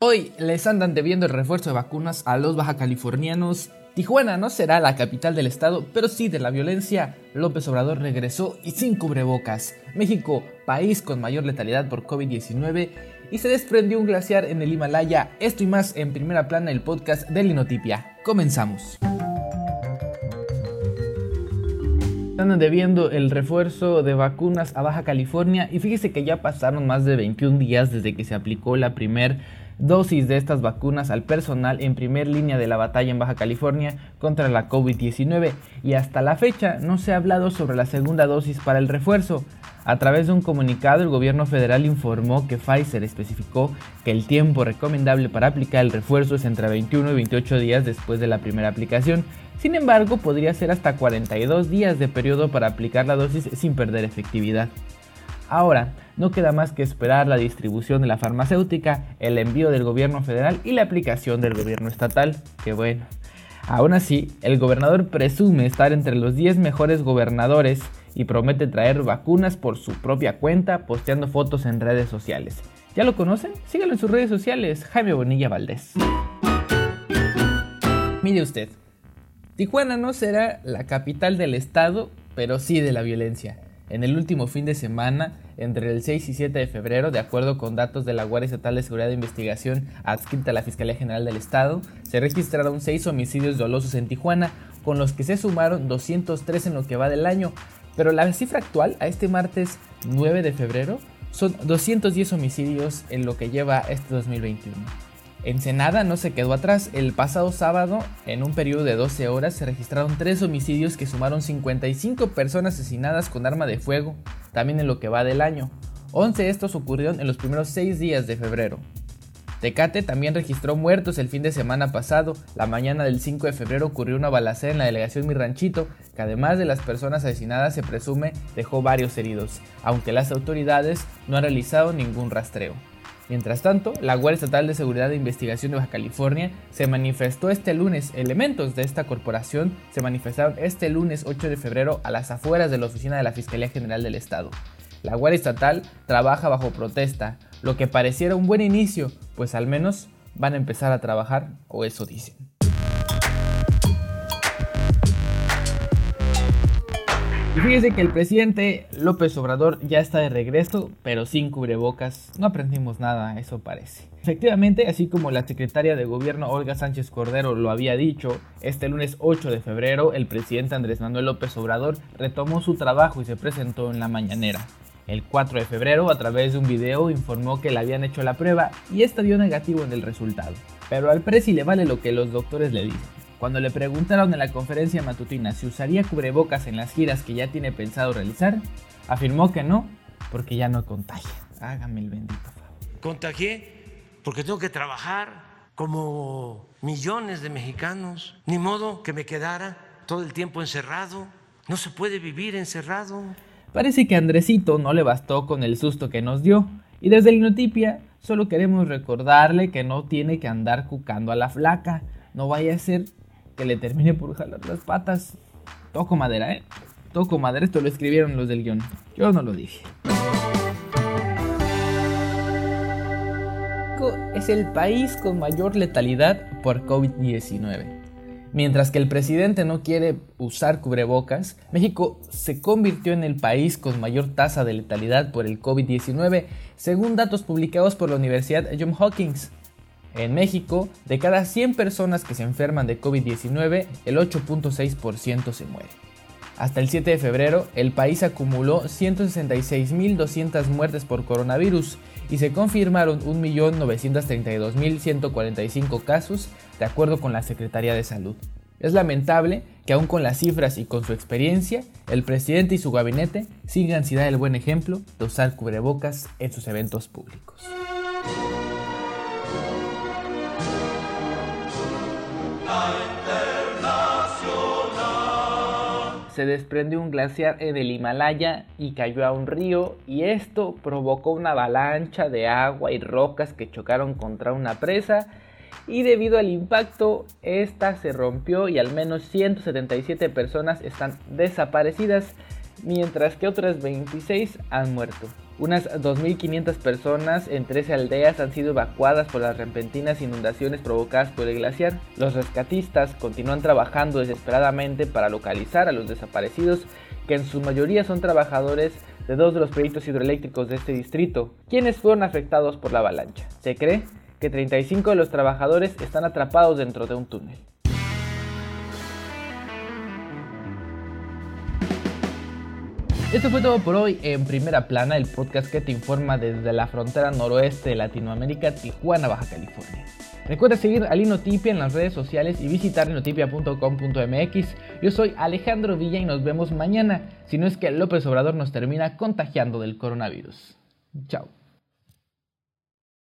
Hoy les andan debiendo el refuerzo de vacunas a los baja californianos. Tijuana no será la capital del estado, pero sí de la violencia. López Obrador regresó y sin cubrebocas. México, país con mayor letalidad por COVID-19. Y se desprendió un glaciar en el Himalaya. Esto y más en primera plana el podcast de Linotipia. Comenzamos. Andan debiendo el refuerzo de vacunas a Baja California y fíjese que ya pasaron más de 21 días desde que se aplicó la primera dosis de estas vacunas al personal en primer línea de la batalla en Baja California contra la COVID-19 y hasta la fecha no se ha hablado sobre la segunda dosis para el refuerzo. A través de un comunicado, el gobierno federal informó que Pfizer especificó que el tiempo recomendable para aplicar el refuerzo es entre 21 y 28 días después de la primera aplicación. Sin embargo, podría ser hasta 42 días de periodo para aplicar la dosis sin perder efectividad. Ahora, no queda más que esperar la distribución de la farmacéutica, el envío del gobierno federal y la aplicación del gobierno estatal, que bueno. Aún así, el gobernador presume estar entre los 10 mejores gobernadores y promete traer vacunas por su propia cuenta posteando fotos en redes sociales. ¿Ya lo conocen? Síganlo en sus redes sociales, Jaime Bonilla Valdés. Mire usted, Tijuana no será la capital del estado, pero sí de la violencia en el último fin de semana, entre el 6 y 7 de febrero, de acuerdo con datos de la Guardia Estatal de Seguridad de Investigación adscrita a la Fiscalía General del Estado, se registraron 6 homicidios dolosos en Tijuana, con los que se sumaron 203 en lo que va del año, pero la cifra actual a este martes 9 de febrero son 210 homicidios en lo que lleva este 2021. Ensenada no se quedó atrás. El pasado sábado, en un periodo de 12 horas, se registraron tres homicidios que sumaron 55 personas asesinadas con arma de fuego, también en lo que va del año. 11 de estos ocurrieron en los primeros 6 días de febrero. Tecate también registró muertos el fin de semana pasado. La mañana del 5 de febrero ocurrió una balacera en la delegación Mi Ranchito, que además de las personas asesinadas se presume dejó varios heridos, aunque las autoridades no han realizado ningún rastreo. Mientras tanto, la Guardia Estatal de Seguridad e Investigación de Baja California se manifestó este lunes, elementos de esta corporación se manifestaron este lunes 8 de febrero a las afueras de la oficina de la Fiscalía General del Estado. La Guardia Estatal trabaja bajo protesta, lo que pareciera un buen inicio, pues al menos van a empezar a trabajar, o eso dicen. Y fíjese que el presidente López Obrador ya está de regreso, pero sin cubrebocas. No aprendimos nada, eso parece. Efectivamente, así como la secretaria de gobierno Olga Sánchez Cordero lo había dicho, este lunes 8 de febrero el presidente Andrés Manuel López Obrador retomó su trabajo y se presentó en la mañanera. El 4 de febrero, a través de un video, informó que le habían hecho la prueba y esta dio negativo en el resultado. Pero al presi le vale lo que los doctores le dicen. Cuando le preguntaron en la conferencia matutina si usaría cubrebocas en las giras que ya tiene pensado realizar, afirmó que no, porque ya no contagia. Hágame el bendito favor. Contagié porque tengo que trabajar como millones de mexicanos. Ni modo que me quedara todo el tiempo encerrado. No se puede vivir encerrado. Parece que a Andresito no le bastó con el susto que nos dio. Y desde Linotipia solo queremos recordarle que no tiene que andar cucando a la flaca. No vaya a ser que le termine por jalar las patas. Toco madera, ¿eh? Toco madera, esto lo escribieron los del guion. Yo no lo dije. Es el país con mayor letalidad por COVID-19. Mientras que el presidente no quiere usar cubrebocas, México se convirtió en el país con mayor tasa de letalidad por el COVID-19, según datos publicados por la Universidad Johns Hopkins. En México, de cada 100 personas que se enferman de COVID-19, el 8.6% se muere. Hasta el 7 de febrero, el país acumuló 166.200 muertes por coronavirus y se confirmaron 1.932.145 casos, de acuerdo con la Secretaría de Salud. Es lamentable que aún con las cifras y con su experiencia, el presidente y su gabinete sigan sin dar el buen ejemplo de usar cubrebocas en sus eventos públicos. Se desprendió un glaciar en el Himalaya y cayó a un río y esto provocó una avalancha de agua y rocas que chocaron contra una presa y debido al impacto esta se rompió y al menos 177 personas están desaparecidas mientras que otras 26 han muerto. Unas 2.500 personas en 13 aldeas han sido evacuadas por las repentinas inundaciones provocadas por el glaciar. Los rescatistas continúan trabajando desesperadamente para localizar a los desaparecidos, que en su mayoría son trabajadores de dos de los proyectos hidroeléctricos de este distrito, quienes fueron afectados por la avalancha. Se cree que 35 de los trabajadores están atrapados dentro de un túnel. Esto fue todo por hoy en Primera Plana, el podcast que te informa desde la frontera noroeste de Latinoamérica, Tijuana, Baja California. Recuerda seguir a Linotipia en las redes sociales y visitar linotipia.com.mx. Yo soy Alejandro Villa y nos vemos mañana, si no es que López Obrador nos termina contagiando del coronavirus. Chao.